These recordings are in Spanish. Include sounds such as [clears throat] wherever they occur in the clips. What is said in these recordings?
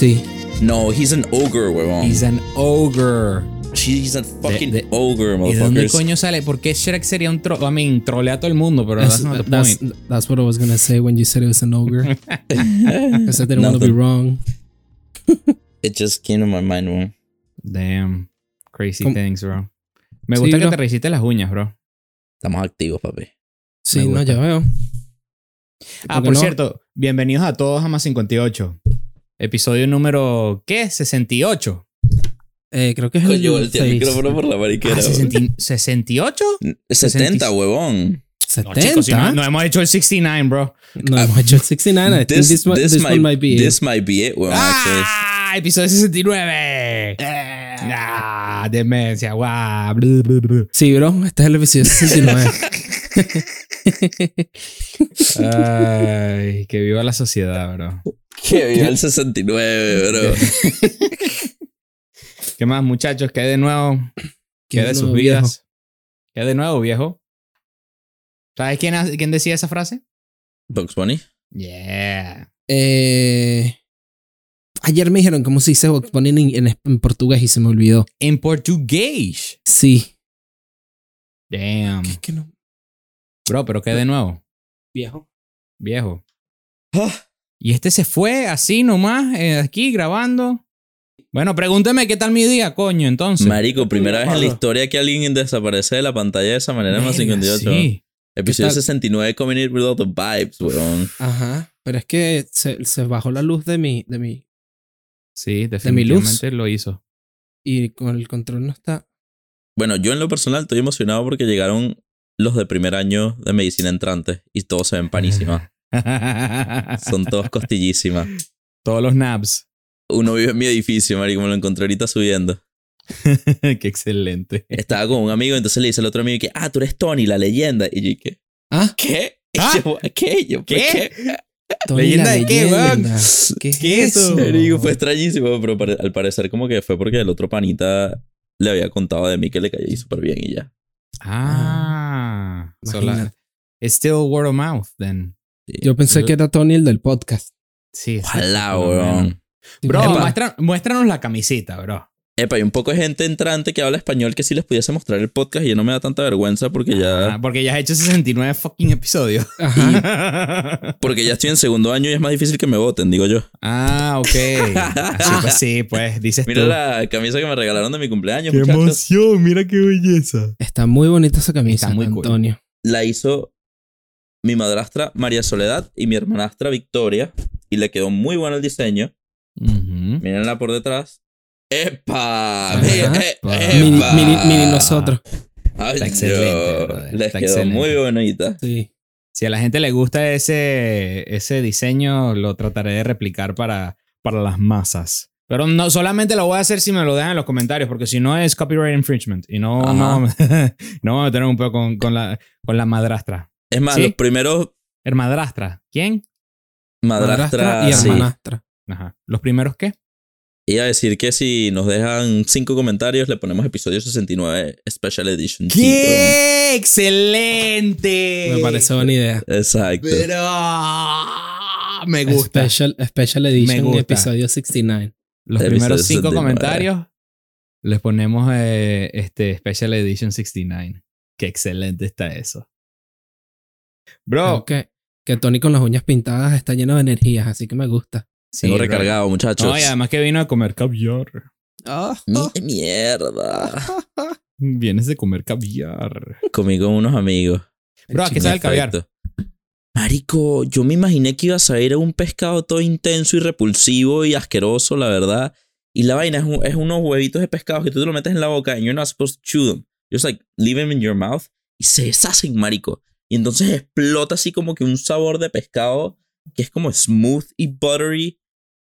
Sí. No, he's an ogre, huevón. He's an ogre. He's a fucking de- ogre, ¿Y de dónde motherfuckers. coño sale? ¿Por qué Shrek sería un troll? I mean, trolea a todo el mundo, pero that's That's, not the that's, point. that's what I was gonna say when you said it was an ogre. Because [laughs] I didn't want to be wrong. [laughs] It just came to my mind, huevón. Damn. Crazy ¿Cómo? things, bro. Me Sí, gusta que bro. te rehiciste las uñas, bro. Estamos activos, papi. Sí, no, ya veo. Ah, ¿Por qué por no? cierto, bienvenidos a todos a Más 58. Episodio número, ¿qué? 68. Eh, creo que es Coño, el volteé el micrófono por la mariquera. Ah, huevón. 60 ¿68? 70, huevón. No, 70. chicos, si no, no hemos hecho el 69, bro. No hemos hecho el 69. I think This, this, this, this might, might be it. this might be it. ¡Ah! Episodio 69. ¡Ah! Demencia, guau. blu. Sí, bro. Este es el episodio 69. [laughs] [laughs] Ay, que viva la sociedad, bro. Que viva el 69, bro. [laughs] ¿Qué más, muchachos? ¿Qué hay de nuevo? ¿Qué ¿Qué de sus vidas? ¿Qué de nuevo, viejo? ¿Sabes quién, quién decía esa frase? Bugs Bunny. Yeah. Eh, ayer me dijeron cómo se dice Box Bunny en, en- en portugués y se me olvidó. En portugués. Sí. Damn. ¿Qué, qué no? Bro, pero ¿qué de nuevo? Viejo. Viejo. Y este se fue así nomás, eh, aquí grabando. Bueno, pregúnteme qué tal mi día, coño, entonces. Marico, primera vez en la historia que alguien desaparece de la pantalla de esa manera en más Verga, 58. sí. Episodio ¿Qué tal? 69 Coming in with all the vibes, weón. Ajá. Pero es que se, se bajó la luz de mi, de mi. Sí, mi luz. definitivamente lo hizo. Y con el control no está. Bueno, yo en lo personal estoy emocionado porque llegaron los de primer año de medicina entrante y todos se ven panísimas. [laughs] [laughs] Son todos costillísimas. Todos los naps. Uno vive en mi edificio, marico, me lo encontré ahorita subiendo. [laughs] qué excelente. Estaba con un amigo, entonces le dice al otro amigo que, ah, tú eres Tony, la leyenda. Y yo, ¿qué? Ah, ¿Qué? ¿Ah? Yo, ¿Qué? Yo, ¿por ¿Qué? Tony ¿Leyenda de qué, weón? ¿Qué es ¿Qué es eso? Marico, fue extrañísimo, pero al parecer como que fue porque el otro panita le había contado de mí que le caía súper bien y ya. Ah. so la- Imagínate. it's still word of mouth, then. Yo pensé que era Tony el del podcast. Sí. Ojalá, weón. Bro, Epa. muestra- muéstranos la camisita, bro. Epa, hay un poco de gente entrante que habla español que si les pudiese mostrar el podcast y ya no me da tanta vergüenza porque ya... Ah, porque ya has hecho 69 fucking episodios. [laughs] Ajá. [laughs] Porque ya estoy en segundo año y es más difícil que me voten, digo yo. ah, ok. [laughs] Así pues sí, pues dices Mira tú. la camisa que me regalaron de mi cumpleaños, ¡Qué muchachos. emoción! Mira qué belleza. Está muy bonita esa camisa, Está muy cool. Antonio. La hizo mi madrastra María Soledad y mi hermanastra Victoria y le quedó muy bueno el diseño. Mírenla por detrás. ¡Epa! Ajá. Mira, eh, Mini, mini, mini nosotros. Ay, Está excelente, brother. Les Está quedó excelente. muy bonita. Sí. Si a la gente le gusta ese, ese diseño, lo trataré de replicar para, para las masas. Pero no solamente lo voy a hacer si me lo dejan en los comentarios, porque si no es copyright infringement. Y no, Ajá. no, [laughs] no vamos a tener un poco con, con la, con la madrastra. Es más, ¿Sí? los primeros Hermadrastra. ¿Quién? madrastra, Madrastra y sí. hermanastra. Ajá. ¿Los primeros qué? Iba a decir que si nos dejan cinco comentarios, le ponemos episodio 69 Special Edition. Sí, ¡Qué excelente! Me parece buena idea. Exacto. Pero me gusta. Special, special Edition gusta. episodio 69. Los Episodio primeros cinco 69. comentarios les ponemos eh, este Special Edition 69. Qué excelente está eso. Bro, Creo que, que Tony con las uñas pintadas está lleno de energías, así que me gusta. sí, Tengo bro. recargado, muchachos. No, y además que vino a comer caviar. Mi- Mierda. [laughs] Vienes de comer caviar. Comí con unos amigos. Bro, ¿a qué sabe el caviar? Marico, yo me imaginé que iba a a un pescado todo intenso y repulsivo y asqueroso, la verdad. Y la vaina es, un- es unos huevitos de pescado que tú te lo metes en la boca and you're not supposed to chew them. You're just like, leave them in your mouth. Y se deshacen, marico. Y entonces explota así como que un sabor de pescado que es como smooth y buttery.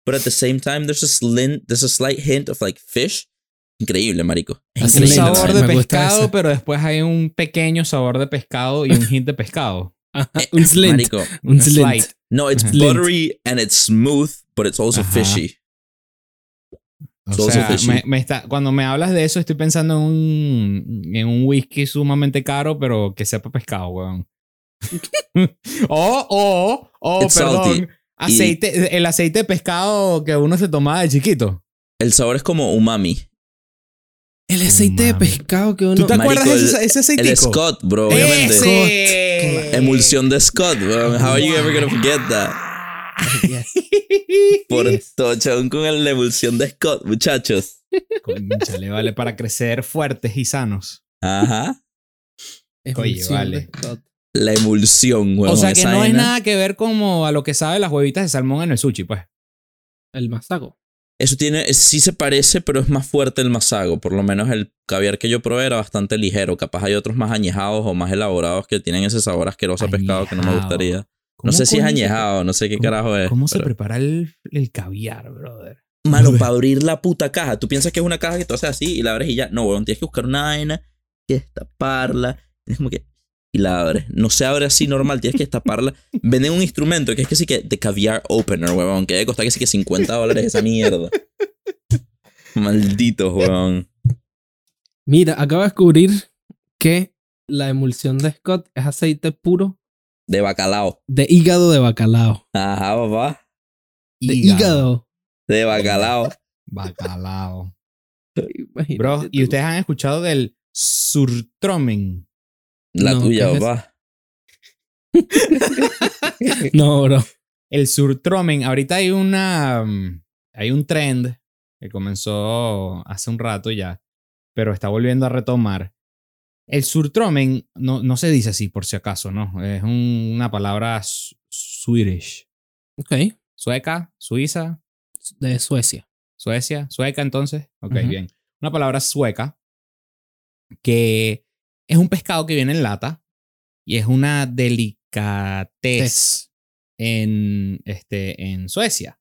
But at the same time, there's a, slin- there's a slight hint of like fish. Increíble, marico. Es Así Un sabor de pescado, pero después hay un pequeño sabor de pescado y un [laughs] hint de pescado. Ajá, un slint. Marico. Un slint. Slight. No, it's buttery and it's smooth, but it's also Ajá. fishy. O So sea, fishy. me, me está, cuando me hablas de eso, estoy pensando en un, en un whisky sumamente caro, pero que sepa pescado, weón. [laughs] o, o, o, It's perdón. salty. Aceite, el aceite de pescado que uno se tomaba de chiquito. El sabor es como umami. El aceite de pescado que uno. ¿Tú te Marico, acuerdas de ese, ese aceitico? El Scott, bro, obviamente. ¡Ese! Emulsión de Scott, bro. How are you ever gonna forget that? [laughs] Yes. Por tochón con el- la emulsión de Scott, muchachos. Cónchale, vale, para crecer fuertes y sanos. Ajá. Es Oye, emulsión vale. de Scott. La emulsión, weón. o sea que no es nada que ver como a lo que sabe las huevitas de salmón en el sushi, pues. El masago. Eso tiene, sí se parece, pero es más fuerte el masago. Por lo menos el caviar que yo probé era bastante ligero. Capaz hay otros más añejados o más elaborados que tienen ese sabor asqueroso a pescado que no me gustaría. No ¿Cómo sé si es añejado, no sé qué ¿Cómo- carajo es. ¿Cómo se pero- prepara el, el caviar, brother? Mano, para abrir la puta caja. Tú piensas que es una caja que tú haces así y la abres y ya. No, weón, tienes que buscar una vaina, tienes que destaparla. Tienes como que. Y la abres. No se abre así normal, tienes que destaparla. [laughs] Venden un instrumento que es que sí que. De caviar opener, weón. Que debe costar que sí que 50 dólares esa mierda. [laughs] Malditos, weón. Mira, acabo de descubrir que la emulsión de Scott es aceite puro De bacalao. de hígado de bacalao. Ajá, papá. De hígado. De bacalao. Bacalao. [laughs] Imagínate Bro, ¿y ustedes han escuchado del surtromen? La No, tuya, ¿qué es papá. [laughs] No, bro. El surtromen, ahorita hay una. mm, Hay un trend que comenzó hace un rato ya, pero está volviendo a retomar. El surtromen no, no se dice así, por si acaso, ¿no? Es un- una palabra Swedish. Ok. Sueca, Suiza, De Suecia. Suecia, sueca entonces. Ok, bien. Una palabra sueca que es un pescado que viene en lata y es una delicatez en, este, en Suecia.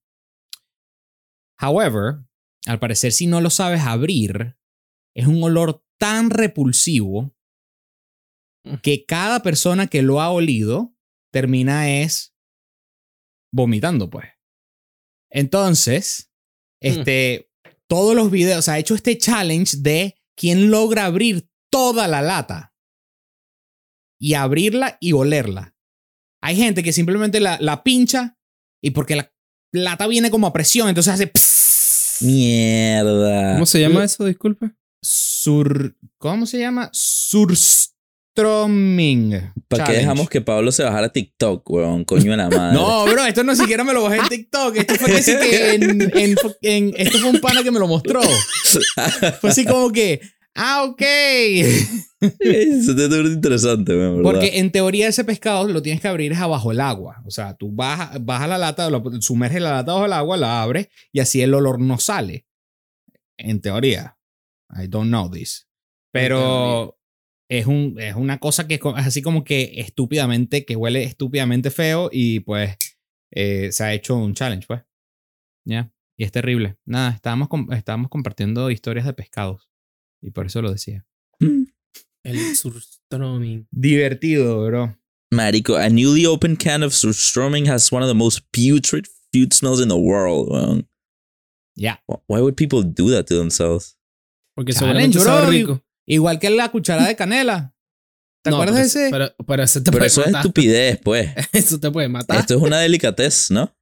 However, al parecer si no lo sabes abrir, es un olor tan repulsivo que cada persona que lo ha olido termina es vomitando, pues. Entonces, este, todos los videos, ha hecho este challenge de quién logra abrir toda la lata y abrirla y olerla. Hay gente que simplemente la, la pincha y porque la lata viene como a presión, entonces hace. Mierda. ¿Cómo se llama eso? Disculpe. sur, ¿cómo se llama? Surströmming. ¿Para qué dejamos que Pablo se bajara TikTok, weón? Coño de la madre. No, bro, esto no siquiera me lo bajé en TikTok. Esto fue que sí que en, en- en- esto fue un pana que me lo mostró. [laughs] Fue así como que, ah, ok. Eso te parece interesante, weón, ¿verdad? Porque en teoría ese pescado lo tienes que abrir es abajo el agua. O sea, tú bajas baja la lata, lo, sumerges la lata bajo el agua, la abres y así el olor no sale. En teoría. I don't know this. Pero es, un, es una cosa que es es así como que estúpidamente, que huele estúpidamente feo y pues eh, se ha hecho un challenge, pues. Ya. Y es terrible. Nada, estábamos, estábamos compartiendo historias de pescados. Y por eso lo decía. El surströmming. Divertido, bro. Marico, a newly opened can of surströmming has one of the most putrid food smells in the world. Wh- Why would people do that to themselves? Porque Challenge, seguramente sabe rico. Igual que la cuchara de canela. ¿Te No, acuerdas de ese-? Pero, pero eso te Pero puede eso es estupidez, pues. [laughs] Eso te puede matar. Esto es una delicatez, ¿no?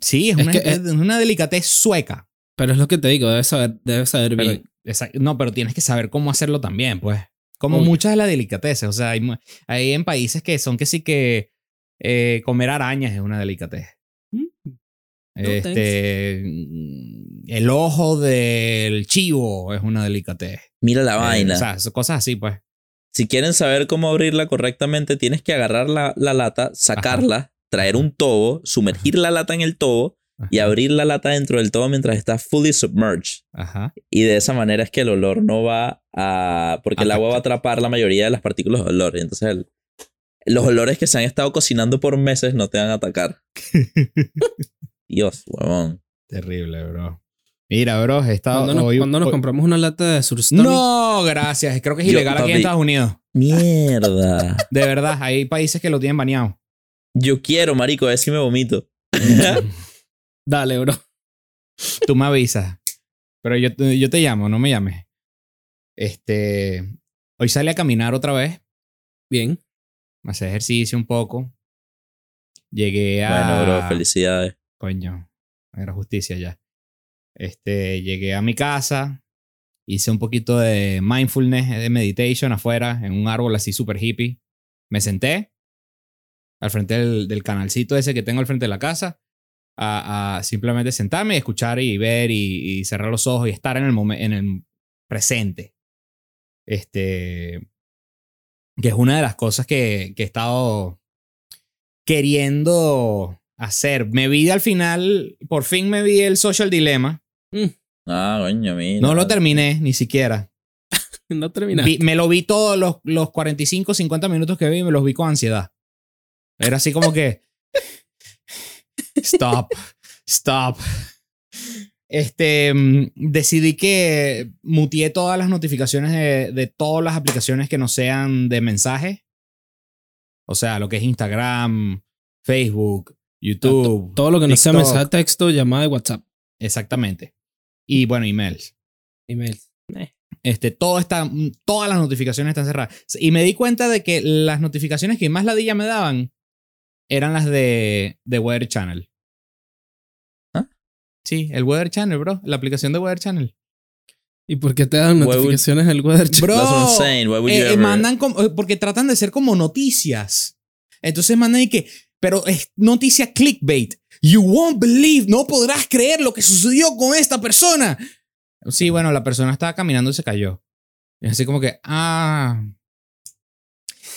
sí, es, Es una, que- es una delicatez sueca. Pero es lo que te digo, debes saber, debes saber Pero, bien. No, pero tienes que saber cómo hacerlo también, pues. Como muchas de las delicateces. O sea, hay, en países que son que sí que eh, comer arañas es una delicatez. Mm. Este, mm, el ojo del chivo es una delicatez. Mira la Eh, vaina. o sea, cosas así, pues. si quieren saber cómo abrirla correctamente, tienes que agarrar la, la lata, sacarla, traer un tobo, sumergir la lata en el tobo y abrir la lata dentro del tobo mientras está fully submerged. Ajá. Y de esa manera es que el olor no va a... Porque el agua va a atrapar la mayoría de las partículas de olor. Y entonces el- los olores que se han estado cocinando por meses no te van a atacar. [laughs] Dios, huevón. Terrible, bro. Mira, bro, he estado. Cuando nos, hoy- cuando nos hoy- compramos una lata de surströmming. No, gracias. Creo que es Yo, ilegal aquí en papi. Estados Unidos. Mierda. [laughs] De verdad, hay países que lo tienen baneado. Yo quiero, marico, a ver si me vomito. [laughs] Dale, bro. Tú me avisas. Pero yo, te- yo te llamo, no me llames. Este. Hoy salí a caminar otra vez. Bien. Hacer ejercicio un poco. Llegué a. Bueno, bro, felicidades. Coño, era justicia ya. Este, llegué a mi casa, hice un poquito de mindfulness, de meditation afuera, en un árbol así súper hippie. Me senté al frente del, del canalcito ese que tengo al frente de la casa, a, a simplemente sentarme y escuchar y ver y, y cerrar los ojos y estar en el, momen- en el presente. Este, que es una de las cosas que, que he estado queriendo hacer. Me vi al final, por fin me vi el Social Dilemma. Ah, coño, mira. No lo terminé ni siquiera. [laughs] No terminaste. Vi- me lo vi todos los, los 45, 50 minutos que vi, me los vi con ansiedad. Era así como que. Stop, stop. Este, mm, decidí que muteé todas las notificaciones de, de todas las aplicaciones que no sean de mensaje. O sea, lo que es Instagram, Facebook, YouTube. Todo lo que no sea mensaje texto, llamada de WhatsApp, Exactamente. Y bueno, emails. email. Este, todo está, todas las notificaciones están cerradas. Y me di cuenta de que las notificaciones que más ladilla me daban eran las de, de Weather Channel. ¿Ah? Sí, el Weather Channel, bro. La aplicación de Weather Channel. ¿Y por qué te dan notificaciones del weather check? Bro, saying. Why would you eh, eh, ever- mandan como, eh, porque tratan de ser como noticias. Entonces mandan y que, pero es noticia clickbait. You won't believe, no podrás creer lo que sucedió con esta persona. Sí, bueno, la persona estaba caminando y se cayó. Y así como que, ah.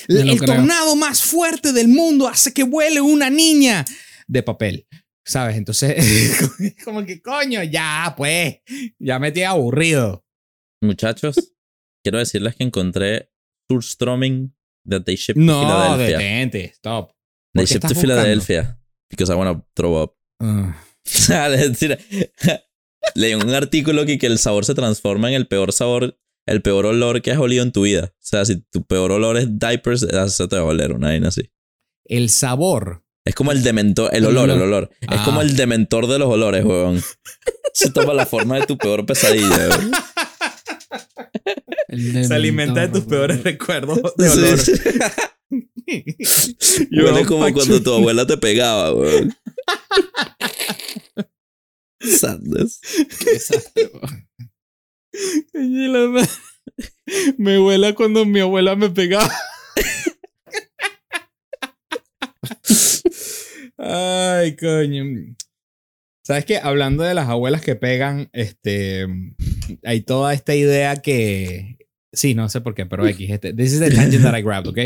El creo. tornado más fuerte del mundo hace que vuele una niña de papel. ¿Sabes? Entonces, [laughs] como que coño, ya, pues, ya me tiene aburrido. Muchachos, [laughs] quiero decirles que encontré Surstroming that they shipped to No, Philadelphia. detente, stop. They ¿Por qué shipped to buscando? Philadelphia because I want to throw up. Decir, [laughs] leí un artículo que, que el sabor se transforma en el peor sabor, el peor olor que has olido en tu vida. O sea, si tu peor olor es diapers, eso te va a oler una vaina así. El sabor. Es como el dementor, el olor, el olor. Es Ah. como el dementor de los olores, weón. Se [laughs] toma la forma de tu peor pesadilla, weón. Se alimenta de tus peores recuerdos de olor. sí. [laughs] Huele como Pachu. cuando tu abuela te pegaba, weón. Sadness. Y la ma- Me huela cuando mi abuela me pegaba. Ay, coño. ¿Sabes qué? Hablando de las abuelas que pegan, este, hay toda esta idea que, sí, no sé por qué, pero X, este, this is the tangent that I grabbed, ¿ok?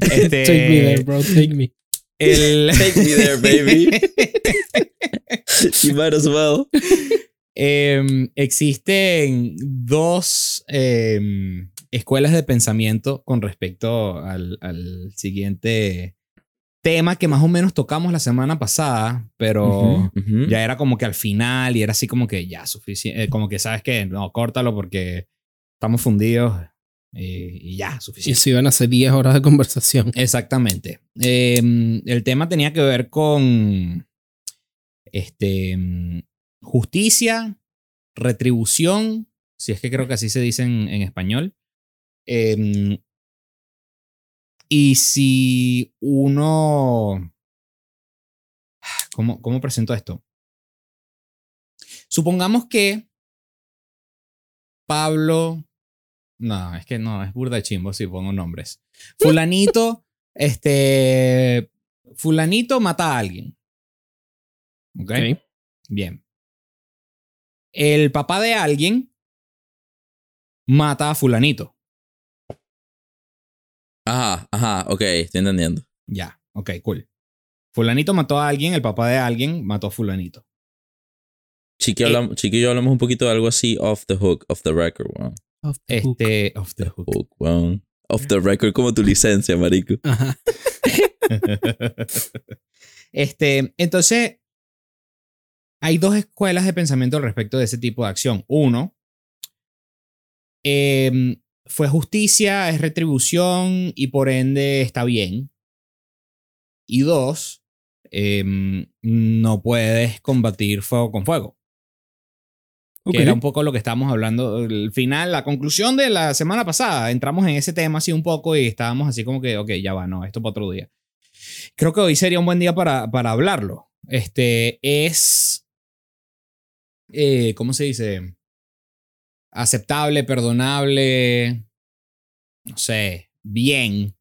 Este- [laughs] Take me there, bro. Take me. El, Take me there, baby. [laughs] You might as well. Em, existen dos em, escuelas de pensamiento con respecto al, al siguiente tema que más o menos tocamos la semana pasada, pero Ujú, ujú. ya era como que al final y era así como que ya suficiente, como que sabes que no, córtalo porque estamos fundidos y, y ya, Y suficiente. si iban a ser 10 horas de conversación. Exactamente. Em, el tema tenía que ver con este, justicia, retribución, si es que creo que así se dice en, en español. Em, y si uno... ¿Cómo, ¿Cómo presento esto? Supongamos que Pablo... No, es que no, es burda de chimbo si pongo nombres. Fulanito, [laughs] este. Fulanito mata a alguien. ¿Ok? Ok. Bien. El papá de alguien mata a Fulanito. Ajá, ajá, ok, estoy entendiendo. Ya, ok, cool. Fulanito mató a alguien, el papá de alguien mató a Fulanito. Chiqui, Eh. hablamos- Chiqui y yo hablamos un poquito de algo así off the hook, off the record, weón. Off the hook. Este. Off the hook. Hook, weón. Off the record como tu licencia, marico. Ajá. [laughs] [laughs] este, entonces, hay dos escuelas de pensamiento al respecto de ese tipo de acción. Uno, em, fue justicia, es retribución y por ende está bien. Y dos, em, no puedes combatir fuego con fuego. Ok. Que era un poco lo que estábamos hablando. El final, la conclusión de la semana pasada. Entramos en ese tema así un poco y estábamos así como que, ok, ya va, no, esto para otro día. creo que hoy sería un buen día para, para hablarlo. Este es, eh, ¿cómo se dice? Aceptable, perdonable, no sé, bien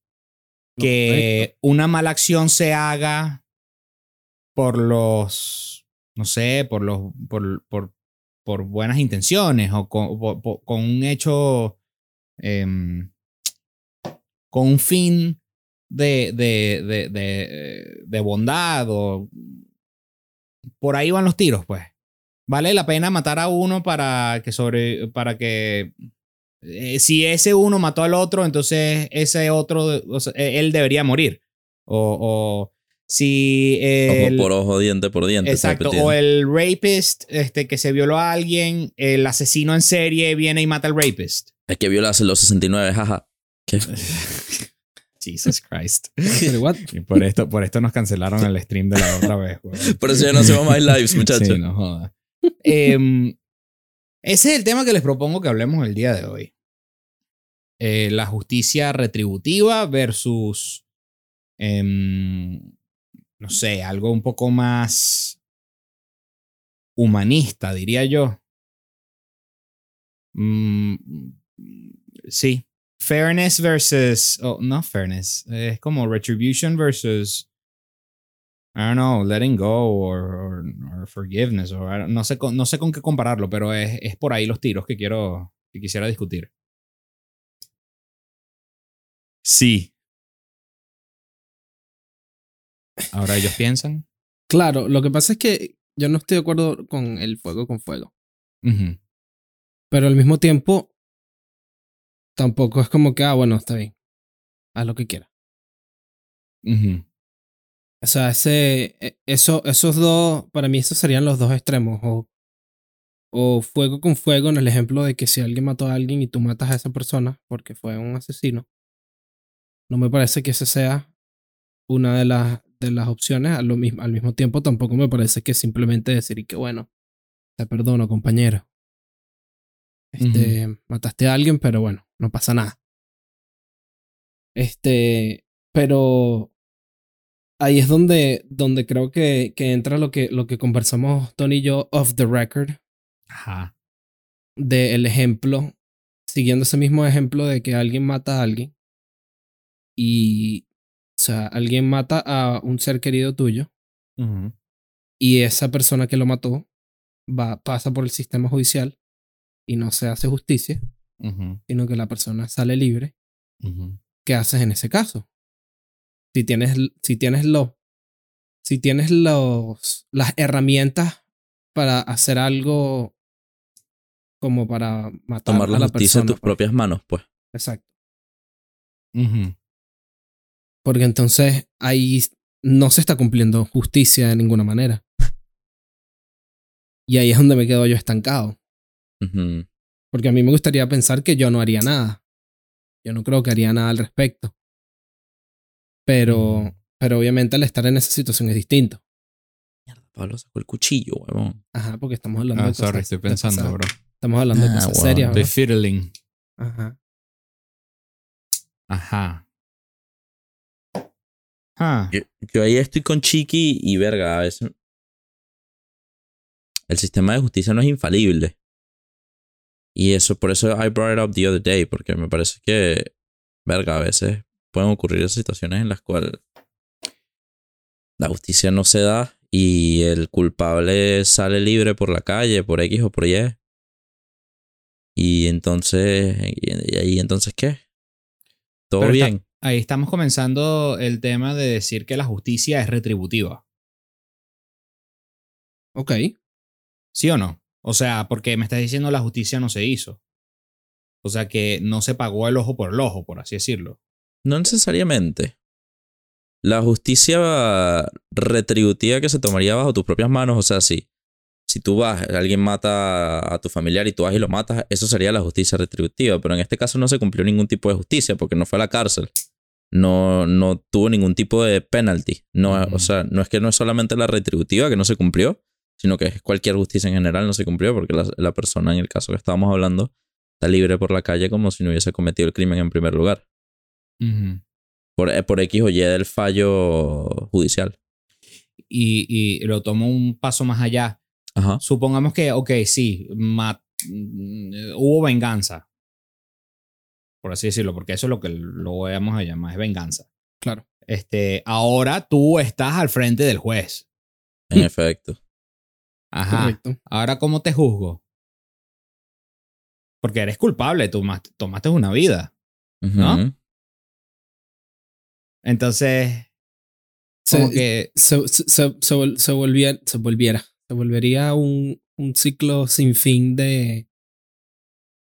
que una mala acción se haga por los, no sé, por los, por, por, por buenas intenciones o con, por- con un hecho, em, con un fin de, de, de, de, de bondad o por ahí van los tiros, pues. Vale la pena matar a uno para que sobre, para que eh, si ese uno mató al otro, entonces ese otro, o sea, eh, él debería morir. O, o si el, Ojo por ojo, diente por diente. exacto, o el rapist este, que se violó a alguien, el asesino en serie viene y mata al rapist. Es que violaste los 69, jaja. ¿Qué? [laughs] Jesus Christ. Pero what? Y por esto, por esto nos cancelaron [laughs] el stream de la otra vez. weón. Por eso ya no hacemos más lives, muchachos. Sí, no joda. Em, ese es el tema que les propongo que hablemos el día de hoy. Eh, la justicia retributiva versus, em, no sé, algo un poco más humanista, diría yo. Mm, sí. Fairness versus, oh, no fairness, es como retribution versus I don't know, letting go or, or, or forgiveness. Or, no, sé con, no sé con qué compararlo, pero es, es por ahí los tiros que quiero que quisiera discutir. Sí. Ahora ellos piensan. Claro, lo que pasa es que yo no estoy de acuerdo con el fuego con fuego. Pero al mismo tiempo, tampoco es como que, ah, bueno, está bien. Haz lo que quieras. O sea, ese, e- eso, esos dos, para mí esos serían los dos extremos. O, o fuego con fuego en el ejemplo de que si alguien mató a alguien y tú matas a esa persona porque fue un asesino, no me parece que esa sea una de las, de las opciones. Al, lo mismo, al mismo tiempo, tampoco me parece que simplemente decir que bueno, te perdono, compañero. Este, mataste a alguien, pero bueno, no pasa nada. Este, pero ahí es donde, donde creo que, que entra lo que, lo que conversamos Tony y yo off the record Ajá. del ejemplo, siguiendo ese mismo ejemplo de que alguien mata a alguien y, o sea, alguien mata a un ser querido tuyo y esa persona que lo mató va, pasa por el sistema judicial y no se hace justicia, sino que la persona sale libre. ¿Qué haces en ese caso? Si tienes, si tienes los, si tienes los, las herramientas para hacer algo como para matar Tomar a la la justicia en tus pues. propias manos, pues. Exacto. Porque entonces ahí no se está cumpliendo justicia de ninguna manera. Y ahí es donde me quedo yo estancado. Porque a mí me gustaría pensar que yo no haría nada. Yo no creo que haría nada al respecto. Pero, pero obviamente al estar en esa situación es distinto. Mierda, Pablo sacó el cuchillo, huevón. Ajá, porque estamos hablando Ah, de cosas. sorry, estoy de pensando, cosas- bro. Estamos hablando de Ah, cosas wow. serias, ¿no? fiddling. Ajá. Ajá. Ah. Yo, yo ahí estoy con Chiqui y verga, a veces. El sistema de justicia no es infalible. Y eso, por eso I brought it up the other day, porque me parece que, verga, a veces pueden ocurrir esas situaciones en las cuales la justicia no se da y el culpable sale libre por la calle, por X o por Y. Y entonces, y, entonces, ¿qué? Todo Pero está- bien. Ahí estamos comenzando el tema de decir que la justicia es retributiva. Ok. ¿Sí o no? O sea, porque me estás diciendo la justicia no se hizo. O sea que no se pagó el ojo por el ojo, por así decirlo. No necesariamente. La justicia retributiva que se tomaría bajo tus propias manos, o sea, si, si tú vas, alguien mata a tu familiar y tú vas y lo matas, eso sería la justicia retributiva. Pero en este caso no se cumplió ningún tipo de justicia porque no fue a la cárcel. No, no tuvo ningún tipo de penalty. No. O sea, no es que no es solamente la retributiva que no se cumplió, sino que cualquier justicia en general no se cumplió porque la, la persona en el caso que estábamos hablando está libre por la calle como si no hubiese cometido el crimen en primer lugar. Por, eh, por X o Y del fallo judicial. Y, y lo tomo un paso más allá. Ajá. Supongamos que, ok, sí, mm, hubo venganza. Por así decirlo, porque eso es lo que lo vamos a llamar, es venganza. Claro. Este, ahora tú estás al frente del juez. En efecto. Ajá. Correcto. Ahora, ¿cómo te juzgo? Porque eres culpable, tú ma- tomaste una vida. ¿No? Entonces, Se, como que se, se, se, se se volvía- se volviera. Se volvería un, un ciclo sin fin de,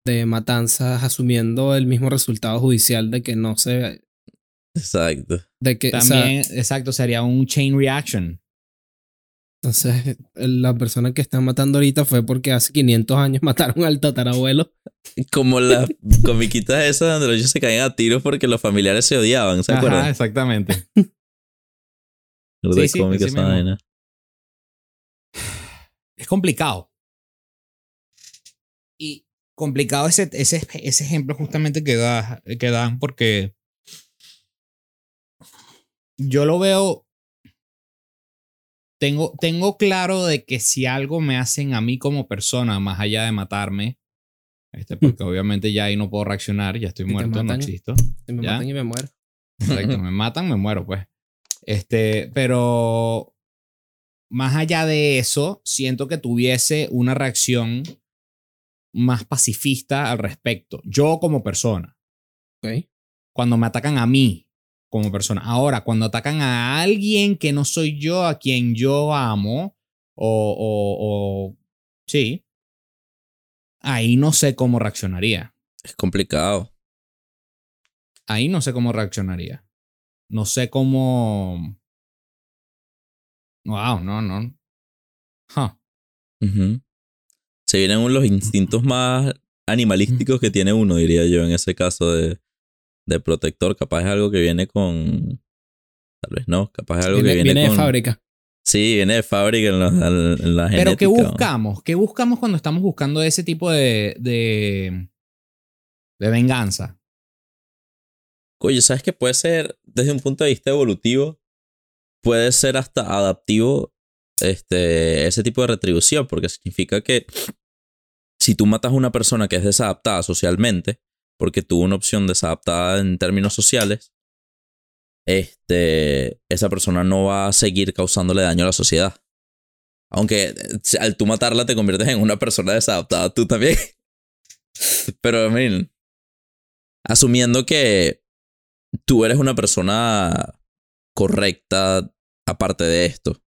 de matanzas, asumiendo el mismo resultado judicial de que no se. Exacto. De que, o sea, también, exacto, sería un chain reaction. Entonces, la persona que están matando ahorita fue porque hace 500 años [laughs] mataron al tatarabuelo. Como las comiquitas esas donde los niños se caían a tiros porque los familiares se odiaban, ¿se Ajá, acuerdan? exactamente. [laughs] De sí, cómica así esa mismo. vaina. [sighs] es complicado. Y complicado ese, ese, ese ejemplo justamente que, da, que dan porque yo lo veo, tengo, tengo claro de que si algo me hacen a mí como persona, más allá de matarme, este, porque obviamente ya ahí no puedo reaccionar, ya estoy Si muerto, no matan, existo. Se me ¿Ya? matan y me muero. Exacto, me [laughs] matan, me muero, pues. Este, pero más allá de eso, siento que tuviese una reacción más pacifista al respecto. Yo como persona, cuando me atacan a mí como persona. Ahora, cuando atacan a alguien que no soy yo, a quien yo amo, o, o, o sí, ahí no sé cómo reaccionaría. Es complicado. ahí no sé cómo reaccionaría. No sé cómo. Wow, no, no. Huh. Ujú. Se vienen los instintos más animalísticos que tiene uno, diría yo, en ese caso de, de protector. Capaz es algo que viene con. Tal vez no, capaz es algo Viene, que viene, viene de fábrica. Sí, viene de fábrica en la, en la Pero ¿qué buscamos? ¿Qué buscamos cuando estamos buscando ese tipo de. de, de venganza? Oye, ¿sabes que puede ser, desde un punto de vista evolutivo, puede ser hasta adaptivo este, ese tipo de retribución? Porque significa que si tú matas a una persona que es desadaptada socialmente, porque tuvo una opción desadaptada en términos sociales, este, esa persona no va a seguir causándole daño a la sociedad. Aunque eh, al tú matarla te conviertes en una persona desadaptada tú también. [laughs] Pero, mean, asumiendo que tú eres una persona correcta aparte de esto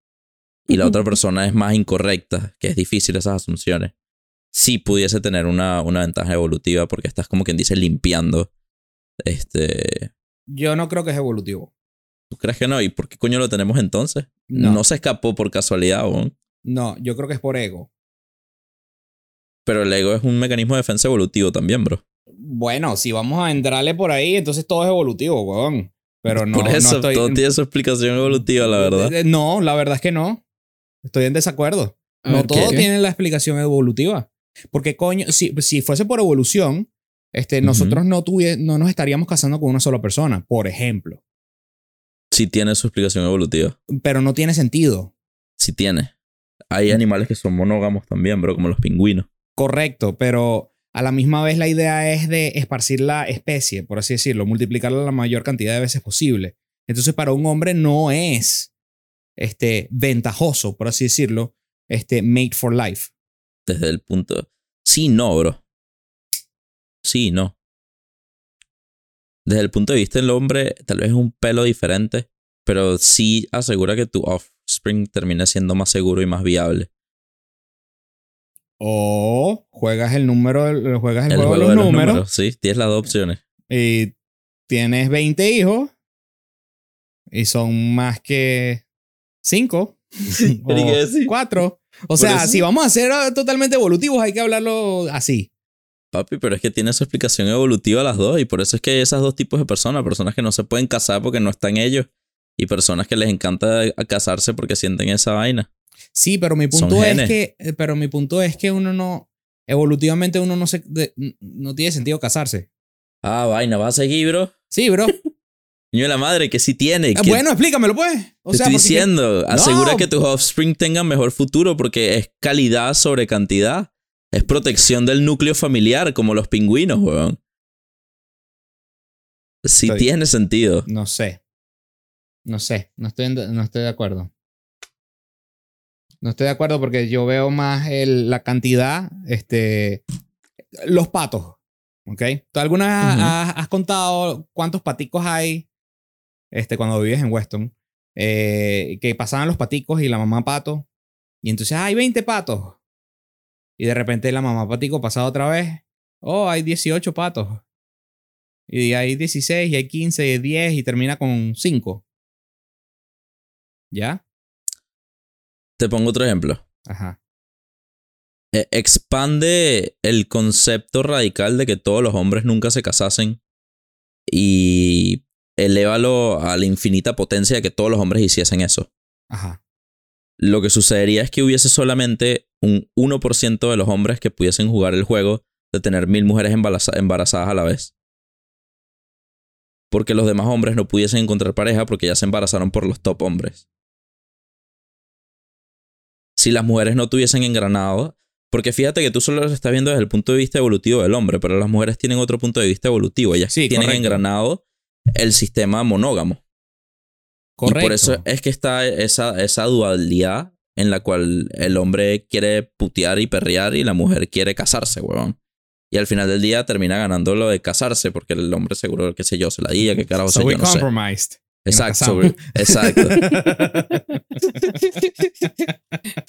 y la otra persona es más incorrecta, que es difícil esas asunciones, sí pudiese tener una, una ventaja evolutiva porque estás como quien dice limpiando. Este, Yo no creo que es evolutivo. ¿Tú crees que no? ¿Y por qué coño lo tenemos entonces? No. No, se escapó por casualidad aún. No, yo creo que es por ego. Pero el ego es un mecanismo de defensa evolutivo también, bro. Bueno, si vamos a entrarle por ahí, entonces todo es evolutivo, weón. Pero no, por eso, no estoy. todo tiene su explicación evolutiva, la verdad. Eh, No, la verdad es que no. Estoy en desacuerdo. No todo tiene la explicación evolutiva. Porque, coño, si, si fuese por evolución, este, nosotros no, tuvie- no nos estaríamos casando con una sola persona, por ejemplo. Sí tiene su explicación evolutiva. Pero no tiene sentido. Sí tiene. Hay animales que son monógamos también, bro, como los pingüinos. Correcto, pero a la misma vez la idea es de esparcir la especie, por así decirlo, multiplicarla la mayor cantidad de veces posible. Entonces, para un hombre no es este, ventajoso, por así decirlo, este, made for life. Desde el punto. Sí, no, bro. Sí, no. Desde el punto de vista del hombre, tal vez es un pelo diferente, pero sí asegura que tu offspring termine siendo más seguro y más viable. O juegas el número, juegas el, El juego, juego de los números, Sí, tienes las dos opciones. y tienes 20 hijos y son más que 5 Pero ¿y qué decir? 4. O sea, eso- si vamos a ser ah, totalmente evolutivos, hay que hablarlo así. Papi, pero es que tiene su explicación evolutiva las dos y por eso es que hay esos dos tipos de personas, personas que no se pueden casar porque no están ellos y personas que les encanta casarse porque sienten esa vaina. Sí, pero mi Son punto es genes. que, eh, pero mi punto es que uno no, evolutivamente uno no se, no tiene sentido casarse. Ah, vaina, ¿vas a seguir, bro? Sí, bro. [laughs] Niño de la madre, que sí tiene. Ah, que bueno, explícamelo, pues. O te sea, estoy porque- diciendo, asegura No. que tus offspring tengan mejor futuro porque es calidad sobre cantidad. Es protección del núcleo familiar, como los pingüinos, weón. Sí Estoy- tiene sentido. No sé. No sé. No estoy, en- no estoy de acuerdo. No estoy de acuerdo porque yo veo más el- la cantidad. Este. Los patos. ¿Ok? ¿Tú alguna vez has, has contado cuántos paticos hay este, cuando vives en Weston? Eh, que pasaban los paticos y la mamá pato. Y entonces, "Ah, hay 20 patos. Y de repente la mamá patico pasaba otra vez. Oh, hay 18 patos. Y hay 16, y hay 15, y hay 10, y termina con 5. ¿Ya? Te pongo otro ejemplo. Ajá. Eh, expande el concepto radical de que todos los hombres nunca se casasen y elévalo a la infinita potencia de que todos los hombres hiciesen eso. Ajá. Lo que sucedería es que hubiese solamente un 1% de los hombres que pudiesen jugar el juego de tener mil mujeres embaraza- embarazadas a la vez. Porque los demás hombres no pudiesen encontrar pareja porque ya se embarazaron por los top hombres. Si las mujeres no tuviesen engranado, porque fíjate que tú solo lo estás viendo desde el punto de vista evolutivo del hombre, pero las mujeres tienen otro punto de vista evolutivo. Ellas Sí, tienen correcto. engranado el sistema monógamo. Correcto. Y por eso es que está esa, esa dualidad en la cual el hombre quiere putear y perrear y la mujer quiere casarse, huevón. Y al final del día termina ganando lo de casarse porque el hombre seguro, qué sé yo, se la diga, qué carajo so sé we yo, no sé. compromised. Exacto, sobre- [laughs] exacto. [laughs]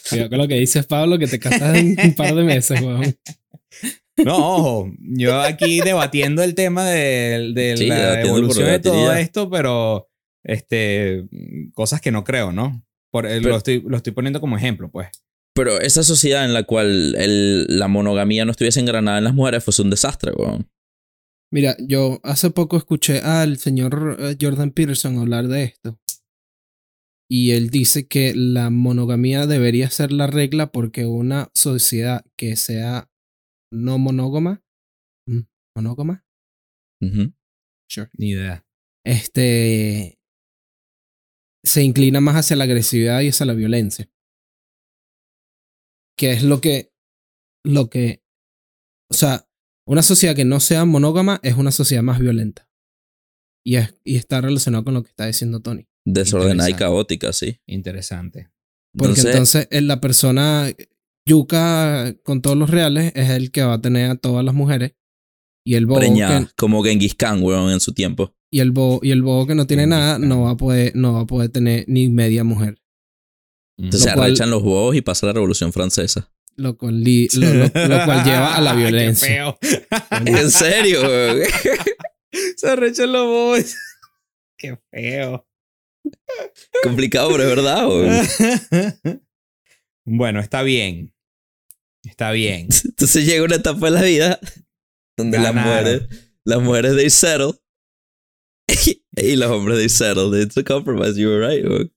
Cuidado con lo que dices, Pablo, que te casas en un par de meses, weón. No, ojo, yo aquí debatiendo el tema de, de Sí, la evolución de todo esto, pero este, cosas que no creo, ¿no? Por, eh, Pero- lo, estoy, lo estoy poniendo como ejemplo, pues. Pero esa sociedad en la cual el- la monogamía no estuviese engranada en las mujeres fue un desastre, huevón. Mira, yo hace poco escuché al señor eh, Jordan Peterson hablar de esto. Y él dice que la monogamía debería ser la regla porque una sociedad que sea no monógama, mm, monógama, sure, Ni idea. este, se inclina más hacia la agresividad y hacia la violencia. Que es lo que, lo que, o sea, una sociedad que no sea monógama es una sociedad más violenta. Y, es, y está relacionado con lo que está diciendo Tony. Desordenada y caótica, sí. Interesante. Porque Entonces, entonces eh, la persona yuca con todos los reales es el que va a tener a todas las mujeres. Y el bobo, preñada, que, como Genghis Khan, weón, en su tiempo. y el bobo, y el bobo que no tiene Genghis nada Khan. no va, a poder, no va a poder tener ni media mujer. Entonces Lo se cual- arrechan los bobos y pasa la Revolución Francesa. Lo cual, li- lo, lo- lo cual lleva a la [laughs] Qué violencia. feo. [laughs] ¿En serio, weón? [laughs] Se arrechan los bobos. Qué feo. Complicado, pero es verdad, weón. bueno, está bien. Está bien. [laughs] Entonces llega una etapa de la vida donde las mujeres, las mujeres [laughs] they settle y los hombres they settle. It's a compromise, you were right. [laughs]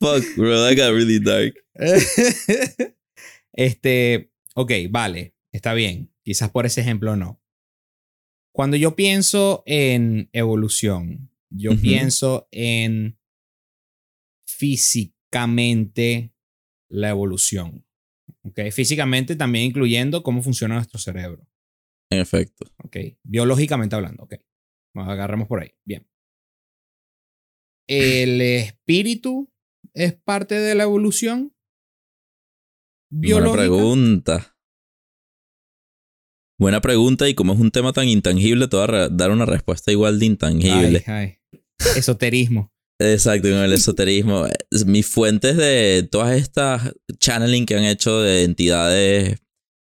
Fuck, bro, that got really dark. este, ok, vale, está bien. Quizás por ese ejemplo no. Cuando yo pienso en evolución, yo pienso en físicamente la evolución. Ok, físicamente también incluyendo cómo funciona nuestro cerebro. En efecto. Ok, biológicamente hablando. Ok, nos agarramos por ahí. Bien. ¿El espíritu es parte de la evolución? Buena biológica? pregunta. Buena pregunta y como es un tema tan intangible, te voy a dar una respuesta igual de intangible. Ay, ay. Esoterismo. Exacto, con el esoterismo. Es- Mis fuentes de todas estas channeling que han hecho de entidades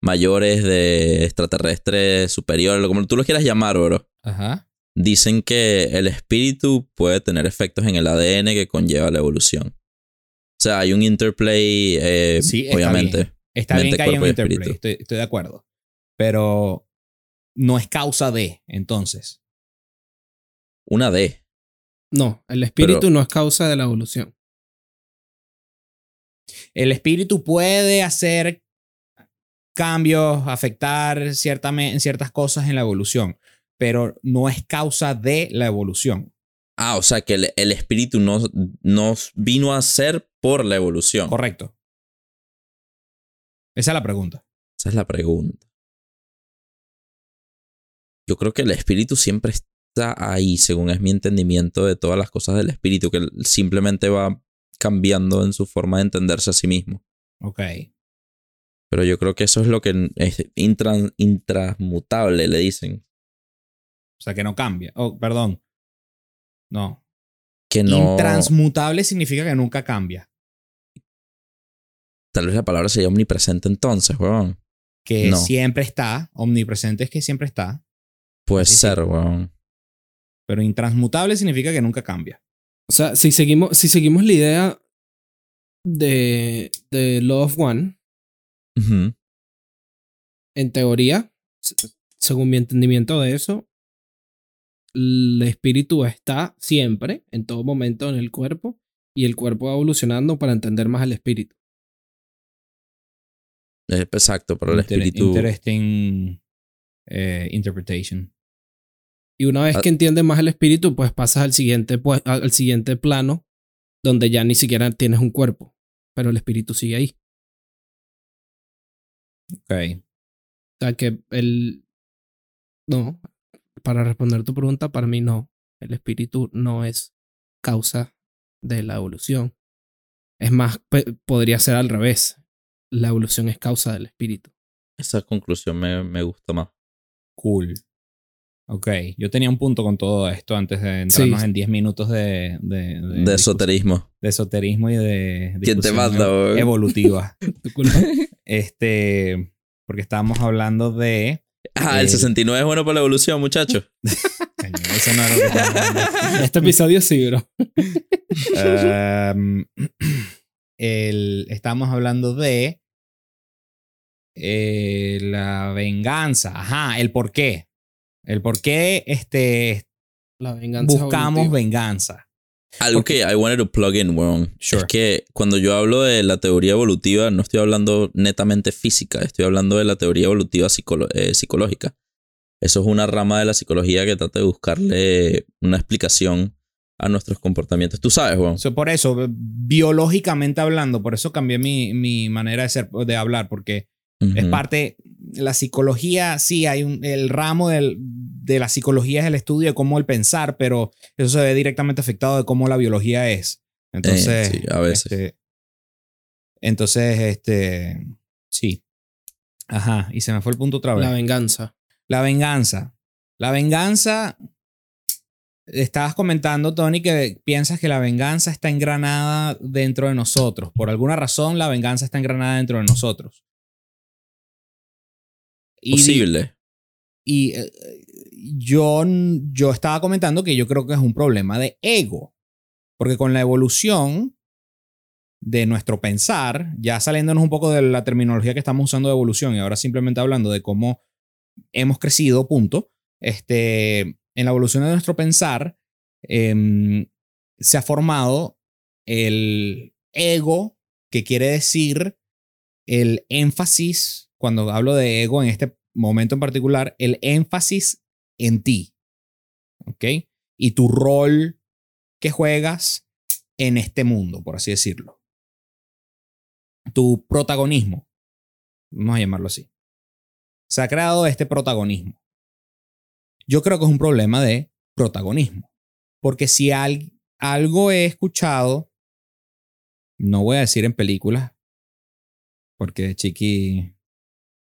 mayores, de extraterrestres superiores, como tú lo quieras llamar, bro. Ajá. Dicen que el espíritu puede tener efectos en el ADN que conlleva la evolución. O sea, hay un interplay, eh, Sí, está obviamente. bien. Está bien que haya un interplay. Estoy, estoy de acuerdo. Pero no es causa de, entonces. Una D. No, el espíritu Pero- no es causa de la evolución. El espíritu puede hacer cambios, afectar ciertamente, ciertas cosas en la evolución. pero no es causa de la evolución. Ah, o sea que el, el espíritu no, no vino a ser por la evolución. Correcto. Esa es la pregunta. Esa es la pregunta. Yo creo que el espíritu siempre está ahí, según es mi entendimiento de todas las cosas del espíritu, que simplemente va cambiando en su forma de entenderse a sí mismo. Ok. Pero yo creo que eso es lo que es intran- intransmutable, le dicen. O sea, que no cambia. Oh, perdón. No. Que no. Intransmutable significa que nunca cambia. Tal vez la palabra sería omnipresente entonces, weón. Que No. siempre está. Omnipresente es que siempre está. Puede sí. ser, weón. Pero intransmutable significa que nunca cambia. O sea, si seguimos, si seguimos la idea de, de Law of One, Ujú. en teoría, según mi entendimiento de eso, el espíritu está siempre, en todo momento, en el cuerpo, y el cuerpo va evolucionando para entender más al espíritu. Eh, Exacto, pero el Inter- espíritu. Interesting eh, interpretation. Y una vez Ah. que entiendes más el espíritu, pues pasas al siguiente, pues, al siguiente plano, donde ya ni siquiera tienes un cuerpo, pero el espíritu sigue ahí. Ok. O sea que el... No, para responder tu pregunta, para mí no. El espíritu no es causa de la evolución. Es más, podría ser al revés. La evolución es causa del espíritu. Esa conclusión me, me gusta más. Cool. Ok. Yo tenía un punto con todo esto antes de entrarnos Sí. en 10 minutos de, de, de De discus- esoterismo. de esoterismo y de ¿Quién te manda, evolutiva. [laughs] Tu culpa. [laughs] este, porque estábamos hablando de Ah, el Eh, 69 es bueno para la evolución, muchachos. [laughs] Eso no era lo que estábamos este episodio sí, bro. Um, [clears throat] el, estamos hablando de eh, la venganza. Ajá, el por qué. El por qué este, La venganza es buscamos evolutiva. venganza. Algo Porque- que I wanted to plug in, weón. Sure. Es que cuando yo hablo de la teoría evolutiva, no estoy hablando netamente física, estoy hablando de la teoría evolutiva psicolo- eh, psicológica. Eso es una rama de la psicología que trata de buscarle una explicación a nuestros comportamientos. Tú sabes, weón. So, por eso, biológicamente hablando, por eso cambié mi, mi manera de, ser, de hablar, porque es Ujú. parte, la psicología, sí, hay un, el ramo del- de la psicología es el estudio de cómo el pensar, pero eso se ve directamente afectado de cómo la biología es. Entonces, sí, a veces. este, entonces, este, sí. Ajá, y se me fue el punto otra vez. La venganza. La venganza. La venganza. Estabas comentando, Tony, que piensas que la venganza está engranada dentro de nosotros. Por alguna razón, la venganza está engranada dentro de nosotros. Y Posible. Y eh, yo, yo estaba comentando que yo creo que es un problema de ego. Porque con la evolución de nuestro pensar, ya saliéndonos un poco de la terminología que estamos usando de evolución y ahora simplemente hablando de cómo hemos crecido, punto. Este, en la evolución de nuestro pensar, em, se ha formado el ego, que quiere decir el énfasis, cuando hablo de ego en este momento en particular, el énfasis en ti. ¿Ok? Y tu rol que juegas en este mundo, por así decirlo. Tu protagonismo. Vamos a llamarlo así. Se ha creado este protagonismo. Yo creo que es un problema de protagonismo. Porque si al- algo he escuchado, no voy a decir en películas, porque Chiqui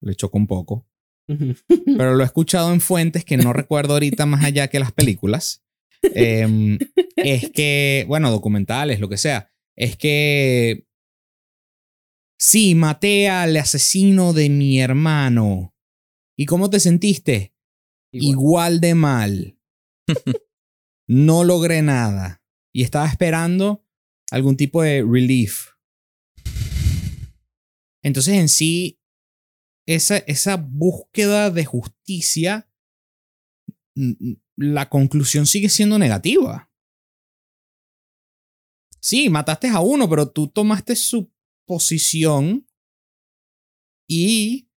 le choca un poco, pero lo he escuchado en fuentes que no recuerdo ahorita más allá que las películas. Em, es que, bueno, documentales, lo que sea, es que sí, maté al asesino de mi hermano. ¿Y cómo te sentiste? Igual. Igual de mal. [laughs] No logré nada. Y estaba esperando algún tipo de relief. Entonces, en sí, esa, esa búsqueda de justicia, la conclusión sigue siendo negativa. Sí, mataste a uno, pero tú tomaste su posición y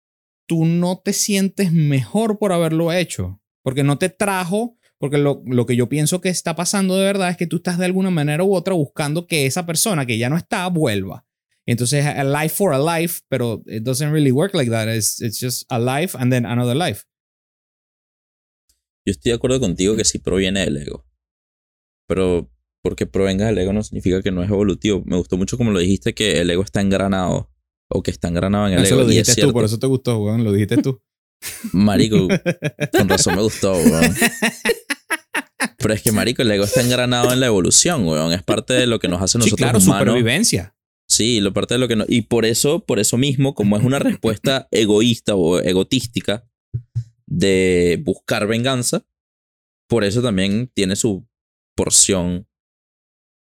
tú no te sientes mejor por haberlo hecho. Porque no te trajo, porque lo, lo que yo pienso que está pasando de verdad es que tú estás de alguna manera u otra buscando que esa persona que ya no está vuelva. Entonces, a life for a life, pero it doesn't really work like that. It's, it's just a life and then another life. Yo estoy de acuerdo contigo que sí proviene del ego. Pero porque provenga del ego no significa que no es evolutivo. Me gustó mucho como lo dijiste que el ego está engranado. O que está engranado en el Eso ego. lo y es dijiste tú, cierto. por eso te gustó, weón. Lo dijiste tú. Marico, con razón me gustó, weón. [laughs] Pero es que, marico, el ego está engranado en la evolución, weón. Es parte de lo que nos hace sí, nosotros claro, humanos. supervivencia. Sí, lo parte de lo que no. Y por eso, por eso mismo, como es una respuesta egoísta o egotística de buscar venganza, por eso también tiene su porción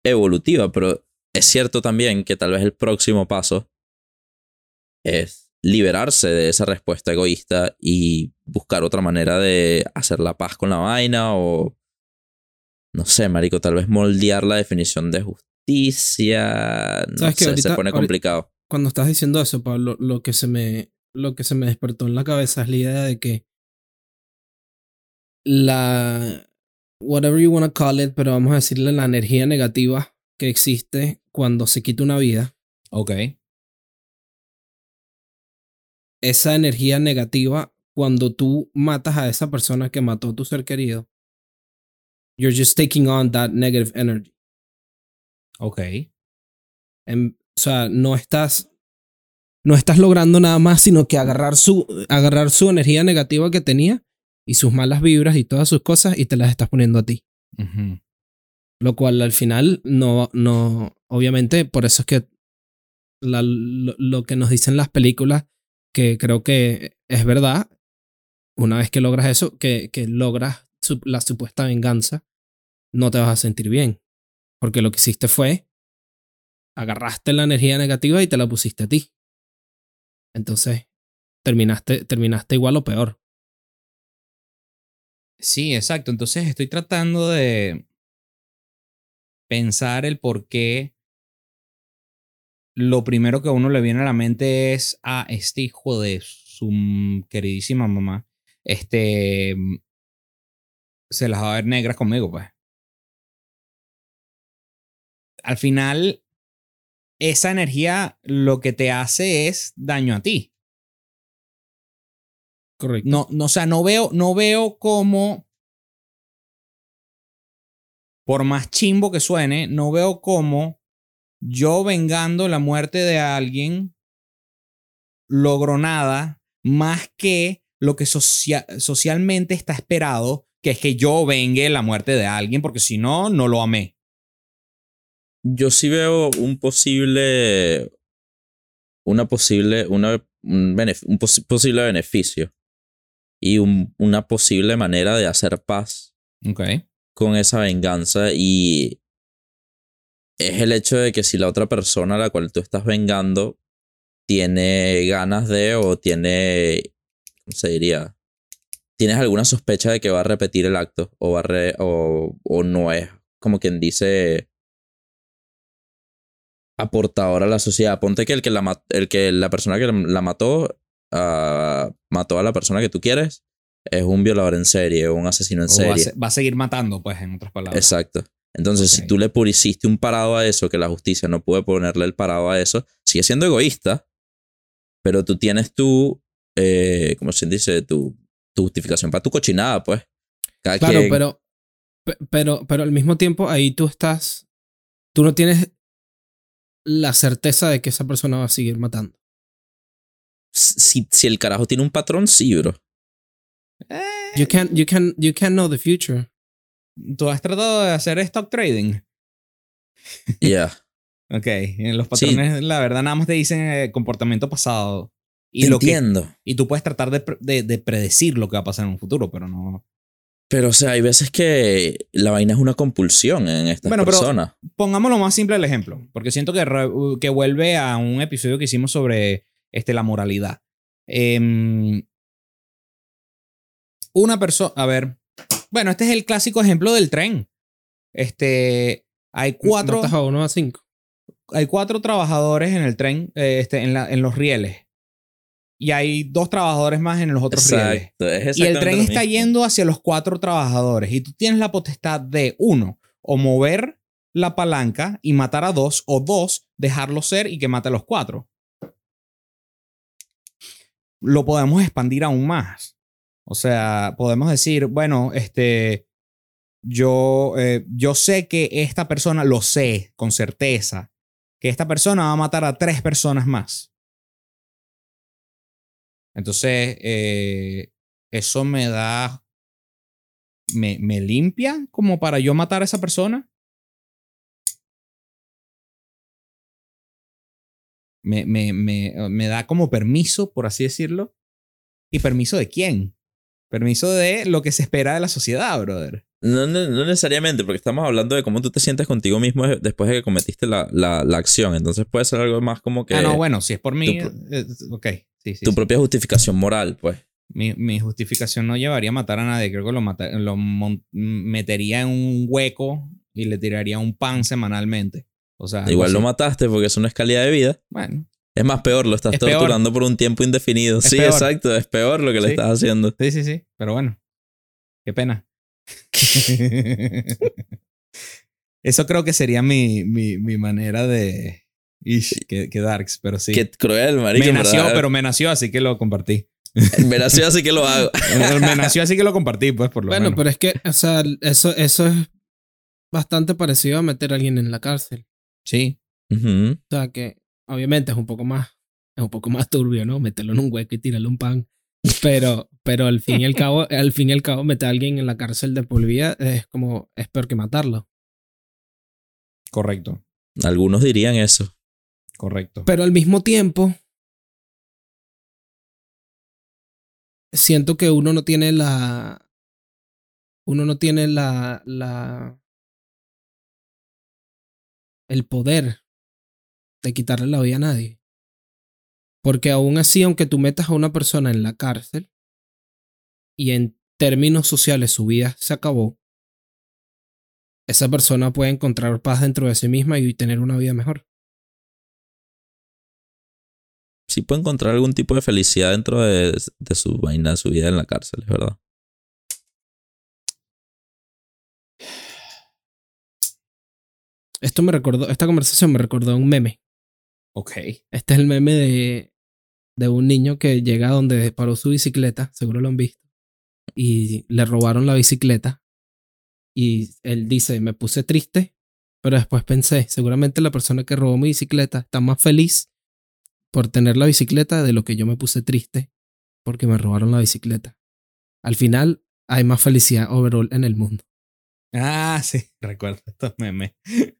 evolutiva. Pero es cierto también que tal vez el próximo paso es liberarse de esa respuesta egoísta y buscar otra manera de hacer la paz con la vaina o no sé, marico, tal vez moldear la definición de justicia. No ¿Sabes sé, se Ahorita- pone ahorita- complicado. Cuando estás diciendo eso, Pablo, lo que se me, lo que se me despertó en la cabeza es la idea de que la, whatever you want to call it, pero vamos a decirle la energía negativa que existe cuando se quita una vida, Ok. esa energía negativa cuando tú matas a esa persona que mató a tu ser querido, you're just taking on that negative energy. Ok. En- o sea, no estás, no estás logrando nada más, sino que agarrar su, agarrar su energía negativa que tenía y sus malas vibras y todas sus cosas y te las estás poniendo a ti. Lo cual al final no, no, obviamente, por eso es que la- lo, lo que nos dicen las películas, que creo que es verdad, una vez que logras eso, que, que logras su- la supuesta venganza, no te vas a sentir bien. Porque lo que hiciste fue, agarraste la energía negativa y te la pusiste a ti. Entonces, terminaste, terminaste igual o peor. Sí, exacto. Entonces estoy tratando de pensar el por qué lo primero que a uno le viene a la mente es a este hijo de su queridísima mamá. Este mm, se las va a ver negras conmigo, pues. Al final, esa energía lo que te hace es daño a ti. Correcto. No, no, o sea, no veo, no veo cómo, por más chimbo que suene, no veo cómo yo vengando la muerte de alguien logro nada más que lo que socia- socialmente está esperado, que es que yo vengue la muerte de alguien, porque si no, no lo amé. Yo sí veo un posible. Una posible. Una, un, benef- un posi- posible beneficio. Y un- una posible manera de hacer paz Ok. con esa venganza. Y es el hecho de que si la otra persona a la cual tú estás vengando tiene ganas de o tiene. ¿Cómo se diría? Tienes alguna sospecha de que va a repetir el acto o, va a re- o, o no es como quien dice aportador a la sociedad. Ponte que el que la, el que la persona que la mató ah, mató a la persona que tú quieres es un violador en serie o un asesino en O va, a serie. se- va a seguir matando, pues, en otras palabras. Exacto. Entonces, si tú le pusiste un parado a eso, que la justicia no puede ponerle el parado a eso, sigue siendo egoísta, pero tú tienes tu, eh, ¿cómo se dice? Tu, tu justificación para tu cochinada, pues. Cada Claro, quien- pero, pe- pero, pero al mismo tiempo ahí tú estás, tú no tienes la certeza de que esa persona va a seguir matando. Si, si el carajo tiene un patrón, sí, bro. Eh, You can't, you can, you can't know the future. ¿Tú has tratado de hacer stock trading? [laughs] Yeah. Ok, en los Sí. patrones, la verdad, nada más te dicen eh, comportamiento pasado. Y, Te lo que, entiendo. y tú puedes tratar de, de- de predecir lo que va a pasar en un futuro, pero no. Pero, o sea, hay veces que la vaina es una compulsión en estas Bueno, pero- personas. Pongámoslo más simple el ejemplo, porque siento que, re- que vuelve a un episodio que hicimos sobre este, la moralidad. Em, una persona, a ver, bueno, este es el clásico ejemplo del tren. Este, hay cuatro, a uno a cinco. hay cuatro trabajadores en el tren, eh, este, en, la, en los rieles. Y hay dos trabajadores más en los otros rieles. Exacto. Y el tren está yendo hacia los cuatro trabajadores y tú tienes la potestad de, uno, o mover la palanca y matar a dos, o dos, dejarlo ser y que mate a los cuatro. Lo podemos expandir aún más. O sea, podemos decir, bueno, este, yo, eh, yo sé que esta persona, lo sé con certeza, que esta persona va a matar a tres personas más. Entonces, eh, eso me da, me, me limpia como para yo matar a esa persona. Me, me, me, me da como permiso, por así decirlo. ¿Y permiso de quién? Permiso de lo que se espera de la sociedad, brother. No, no- no necesariamente, porque estamos hablando de cómo tú te sientes contigo mismo de- después de que cometiste la, la- la acción. Entonces puede ser algo más como que ah, no, bueno, si es por mí, eh, ok. Sí, sí, tu sí. propia justificación moral, pues. Mi, mi justificación no llevaría a matar a nadie. Creo que lo, mata- lo mon- metería en un hueco y le tiraría un pan semanalmente. O sea, Igual lo mataste porque eso no es calidad de vida. Bueno, Es más peor, lo estás Es peor. torturando por un tiempo indefinido. Es sí, peor. exacto, es peor lo que le estás haciendo. sí, sí, sí. Pero bueno, qué pena. [laughs] [laughs] Eso creo que sería mi, mi, mi manera de. Ish, que, que darks, pero sí. Qué cruel, marico. me nació, verdad. pero me nació, así que lo compartí. Me nació así que lo hago. [laughs] me nació, así que lo compartí, pues, por lo Bueno, menos. pero es que, o sea, eso, eso es bastante parecido a meter a alguien en la cárcel. Sí. O sea, que obviamente es un poco más, es un poco más turbio, ¿no? Meterlo en un hueco y tirarle un pan. Pero, pero al fin y al cabo, al fin y al cabo, meter a alguien en la cárcel de por vida es como, es peor que matarlo. correcto, Algunos dirían eso. Correcto. Pero al mismo tiempo, siento que uno no tiene la. Uno no tiene la. la el poder de quitarle la vida a nadie. Porque aún así, aunque tú metas a una persona en la cárcel y en términos sociales su vida se acabó, esa persona puede encontrar paz dentro de sí misma y tener una vida mejor. Sí puede encontrar algún tipo de felicidad dentro de, de su vaina, de su vida en la cárcel, es verdad. Esto me recordó, esta conversación me recordó a un meme. Ok. Este es el meme de, de un niño que llega donde paró su bicicleta, seguro lo han visto, y le robaron la bicicleta. Y él dice, me puse triste, pero después pensé, seguramente la persona que robó mi bicicleta está más feliz por tener la bicicleta de lo que yo me puse triste porque me robaron la bicicleta. Al final, hay más felicidad overall en el mundo. Ah, sí, recuerdo estos memes.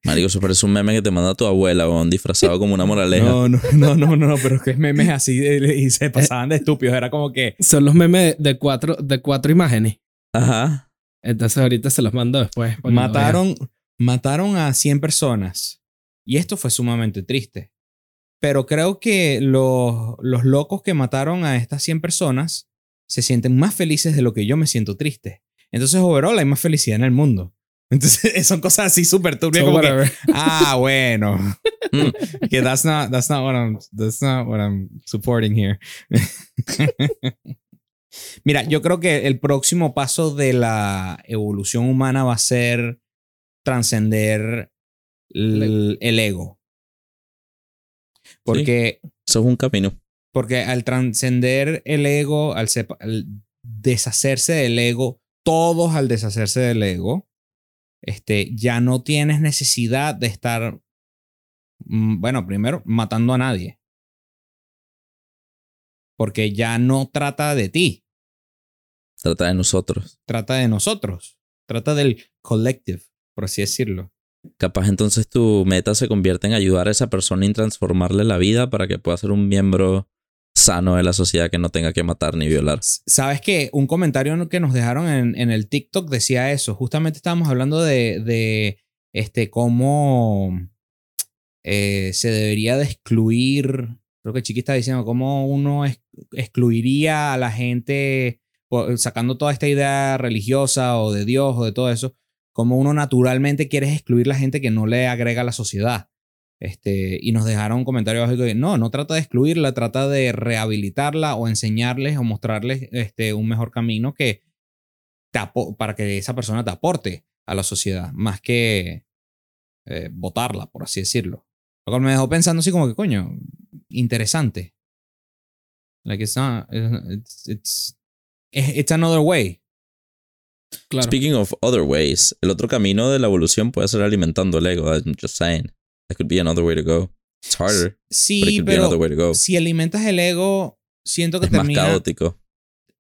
Marico, eso parece un meme que te manda tu abuela, weón, disfrazado como una moraleja. No, no, no, no, no, pero es que es memes [laughs] así de- y se pasaban de estúpidos. Era como que. Son los memes de cuatro, de cuatro imágenes. Ajá. Entonces ahorita se los mando después. vean. Mataron, mataron a 100 personas. Y esto fue sumamente triste. Pero creo que los, los locos que mataron a estas 100 personas se sienten más felices de lo que yo me siento triste. Entonces, overall, hay más felicidad en el mundo. [laughs] Entonces, son cosas así súper turbias. So como que, ah, bueno. [laughs] Mm. [laughs] que that's not, that's not what I'm, that's not what I'm supporting here. Mira, yo creo que el próximo paso de la evolución humana va a ser trascender el, el ego. Porque, Eso es un camino. porque al trascender el ego, al, sepa- al deshacerse del ego, todos al deshacerse del ego, este, ya no tienes necesidad de estar, mm, bueno, primero, matando a nadie. Porque ya no trata de ti, Trata de nosotros. trata de nosotros, trata del collective, por así decirlo. Capaz entonces tu meta se convierte en ayudar a esa persona y transformarle la vida para que pueda ser un miembro sano de la sociedad que no tenga que matar ni violar. Sabes que un comentario que nos dejaron en, el TikTok decía eso. Justamente estábamos hablando de, de este, cómo eh, se debería de excluir. Creo que Chiqui está diciendo cómo uno ex- excluiría a la gente sacando toda esta idea religiosa o de Dios o de todo eso. Cómo uno naturalmente quiere excluir la gente que no le agrega a la sociedad. Este, y nos dejaron un comentario abajo que no, no trata de excluirla, trata de rehabilitarla o enseñarles o mostrarles este, un mejor camino que para que esa persona te aporte a la sociedad, más que eh, votarla, por así decirlo. Lo cual me dejó pensando así como que, coño, interesante. Like it's not, it's, it's, it's another way. Speaking of other ways, el otro camino de la evolución puede ser alimentando el ego. I'm just saying. That could be another way to go. It's harder. Sí, pero si alimentas el ego, siento que es termina... más caótico.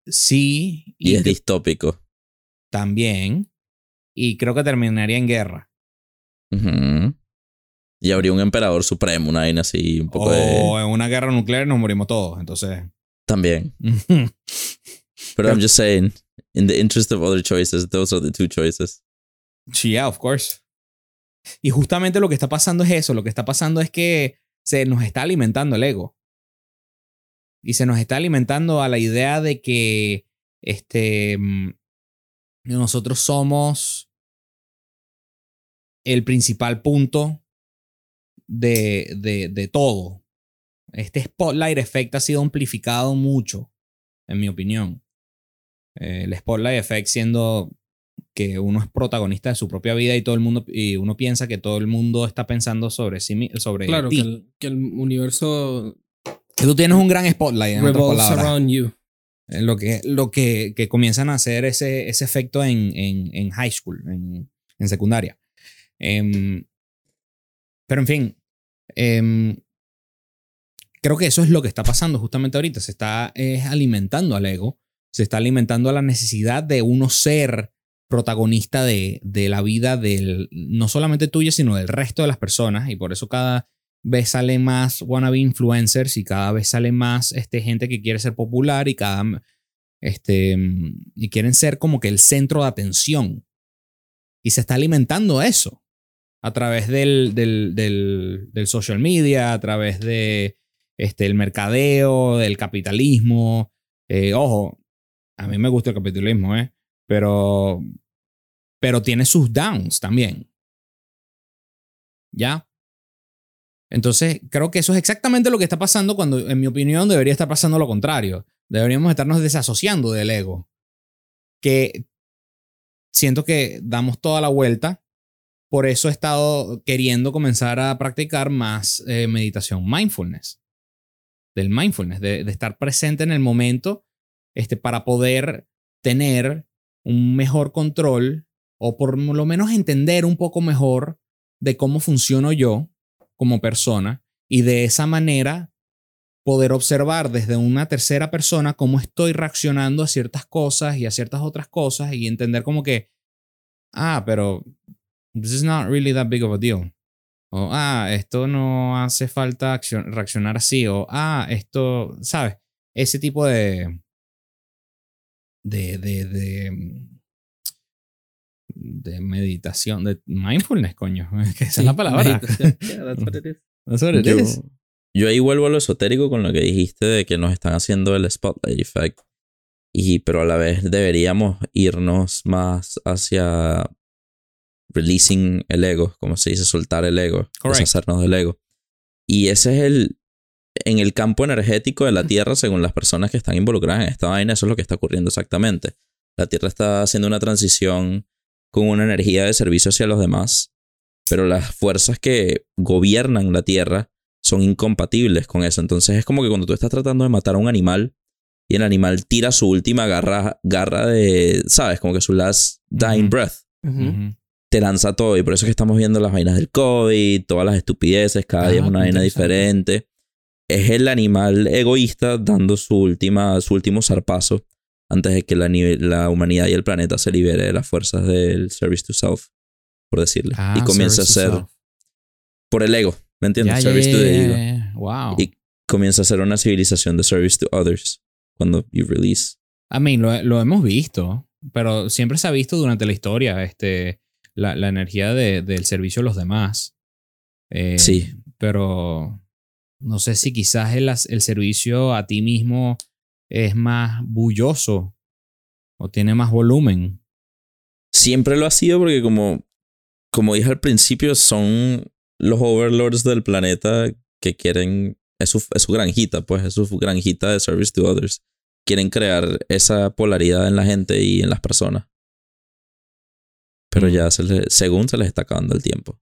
Sí. Y, es distópico. También. Y creo que terminaría en guerra. Y habría un emperador supremo, una vaina así, un poco o en una guerra nuclear nos morimos todos, entonces... También. [laughs] Pero I'm just saying, in the interest of other choices, those are the two choices. Yeah, of course. Y justamente lo que está pasando es eso, lo que está pasando es que se nos está alimentando el ego. Y se nos está alimentando a la idea de que este, mm, nosotros somos el principal punto de, de, de todo. Este spotlight effect ha sido amplificado mucho, en mi opinión. Eh, el spotlight effect siendo que uno es protagonista de su propia vida y todo el mundo y uno piensa que todo el mundo está pensando sobre sí sobre claro ti. Que, el, universo que tú tienes un gran spotlight en otras you. Eh, lo que lo que, que comienzan a hacer ese, ese efecto en, en, en high school en, en secundaria em, pero en fin em, creo que eso es lo que está pasando justamente ahorita se está alimentando al ego se está alimentando a la necesidad de uno ser protagonista de, de la vida del, no solamente tuya, sino del resto de las personas. Y por eso cada vez sale más wannabe influencers y cada vez sale más este, gente que quiere ser popular y cada este, y quieren ser como que el centro de atención. Y se está alimentando eso a través del, del, del, social media, a través de este, el mercadeo, del capitalismo. Eh, ojo, a mí me gusta el capitalismo, ¿eh? Pero, pero tiene sus downs también. ¿Ya? Entonces, creo que eso es exactamente lo que está pasando cuando, en mi opinión, debería estar pasando lo contrario. Deberíamos estarnos desasociando del ego. Que siento que damos toda la vuelta. Por eso he estado queriendo comenzar a practicar más eh, meditación, mindfulness. Del mindfulness, de, de, estar presente en el momento este, para poder tener un mejor control o por lo menos entender un poco mejor de cómo funciono yo como persona y de esa manera poder observar desde una tercera persona cómo estoy reaccionando a ciertas cosas y a ciertas otras cosas y entender como que, ah, pero this is not really that big of a deal. O, ah, esto no hace falta reaccionar así. O, ah, esto, ¿sabes? Ese tipo de, de, de, de, mm, de meditación, de mindfulness, coño. [laughs] Que esa es la palabra. yo, ahí vuelvo a lo esotérico con lo que dijiste de que nos están haciendo el spotlight effect. Y, pero a la vez deberíamos irnos más hacia releasing el ego, como se dice, soltar el ego, deshacernos del ego. Y ese es el, en el campo energético de la Tierra, según las personas que están involucradas en esta vaina, eso es lo que está ocurriendo exactamente. La Tierra está haciendo una transición con una energía de servicio hacia los demás, pero las fuerzas que gobiernan la Tierra son incompatibles con eso. Entonces es como que cuando tú estás tratando de matar a un animal y el animal tira su última garra, garra de, ¿sabes? Como que su last dying breath. Te lanza todo y por eso es que estamos viendo las vainas del COVID, todas las estupideces, cada día es una vaina diferente es el animal egoísta dando su, última, su último zarpazo antes de que la, la, humanidad y el planeta se libere de las fuerzas del service to self, por decirle. y ah, comienza a ser por el ego, ¿me entiendes? service to the ego. Wow. Y comienza a ser una civilización de service to others cuando you release. I mean, lo, lo hemos visto, pero siempre se ha visto durante la historia este, la, la energía de, del servicio a los demás. Eh, sí. Pero no sé si quizás el, el servicio a ti mismo es más bulloso o tiene más volumen. Siempre lo ha sido porque como, como dije al principio, son los overlords del planeta que quieren. Es su, es su granjita, pues, es su granjita de service to others. Quieren crear esa polaridad en la gente y en las personas. Pero Mm. ya, se según se les está acabando el tiempo.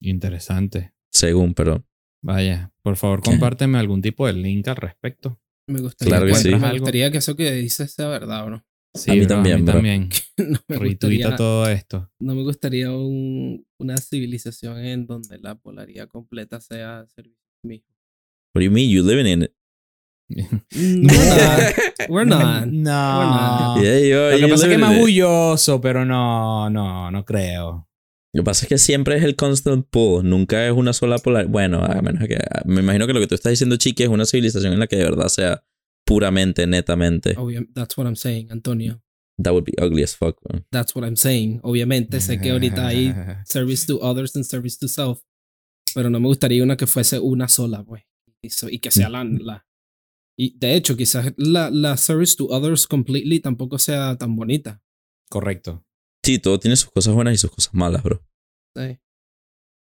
Interesante. Según, pero. Vaya, por favor, ¿Qué? compárteme algún tipo de link al respecto. Me gustaría, Claro que sí. me gustaría que eso que dices sea verdad, bro. Sí, A mí bro, también, a mí bro. también. [laughs] No me gustaría, todo esto. no me gustaría un- una civilización en donde la polaridad completa sea servicio mismo. What do you mean? You living in it? [laughs] No, we're not. [laughs] No. We're Yeah, you are, Lo que pasa es que es más bulloso, pero no, no, no creo. Lo que pasa es que siempre es el constant pull, nunca es una sola polar. Bueno, a menos que. Me imagino que lo que tú estás diciendo, Chiqui, es una civilización en la que de verdad sea puramente, netamente. That's what I'm saying, Antonio. That would be ugly as fuck, man. That's what I'm saying. Obviamente sé que ahorita hay [laughs] service to others and service to self, pero no me gustaría una que fuese una sola, pues. Y, so- y que sea la, la- Y de hecho, quizás la, la service to others completely tampoco sea tan bonita. Correcto. Sí, todo tiene sus cosas buenas y sus cosas malas, bro. Sí.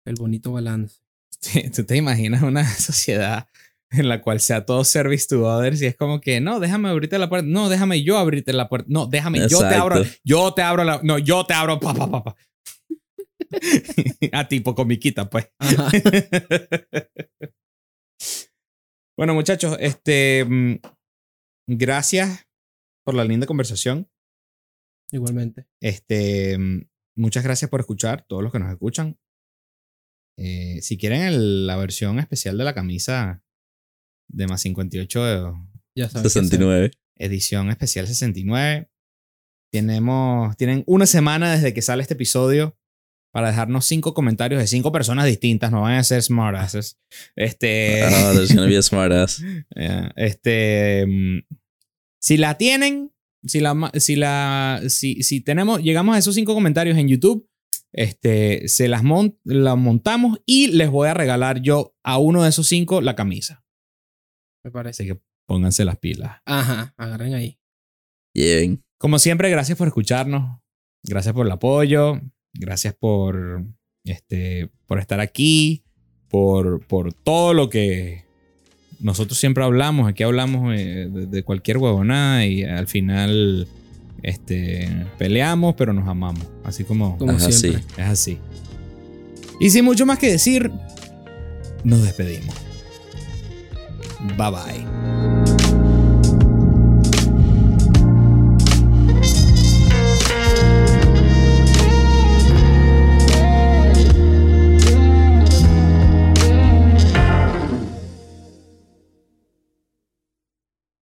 El bonito balance. [laughs] Sí, ¿Tú te imaginas una [laughs] sociedad en la cual sea todo service to others y es como que, no, déjame abrirte la puerta. No, déjame yo abrirte la puerta. No, déjame, yo te abro. Yo te abro la. No, yo te abro. Pa, pa, pa, pa. [laughs] A tipo comiquita, pues. Bueno, muchachos, este. mm, Gracias por la linda conversación. Igualmente. Este, mm, muchas gracias por escuchar, todos los que nos escuchan. Eh, si quieren el- la versión especial de la camisa de más 58 de Ya sabes. qué hacer. 69. edición especial 69, tenemos, tienen una semana desde que sale este episodio para dejarnos cinco comentarios de cinco personas distintas, no van a ser smartasses. Este, Ah, there's [laughs] gonna be a smart ass. eh, este, mm, si la tienen, si la, si la, si, si tenemos, llegamos a esos cinco comentarios en YouTube, este, se las mon- la montamos y les voy a regalar yo a uno de esos cinco la camisa. Me parece. Así que pónganse las pilas. Ajá, agarren ahí. Bien. Como siempre, gracias por escucharnos. Gracias por el apoyo. Gracias por, este, por estar aquí. Por, por todo lo que nosotros siempre hablamos. Aquí hablamos eh, de, de cualquier huevonada y al final este, peleamos, pero nos amamos. Así como Como Ajá, siempre. sí. es así. Y sin mucho más que decir, nos despedimos. Bye bye.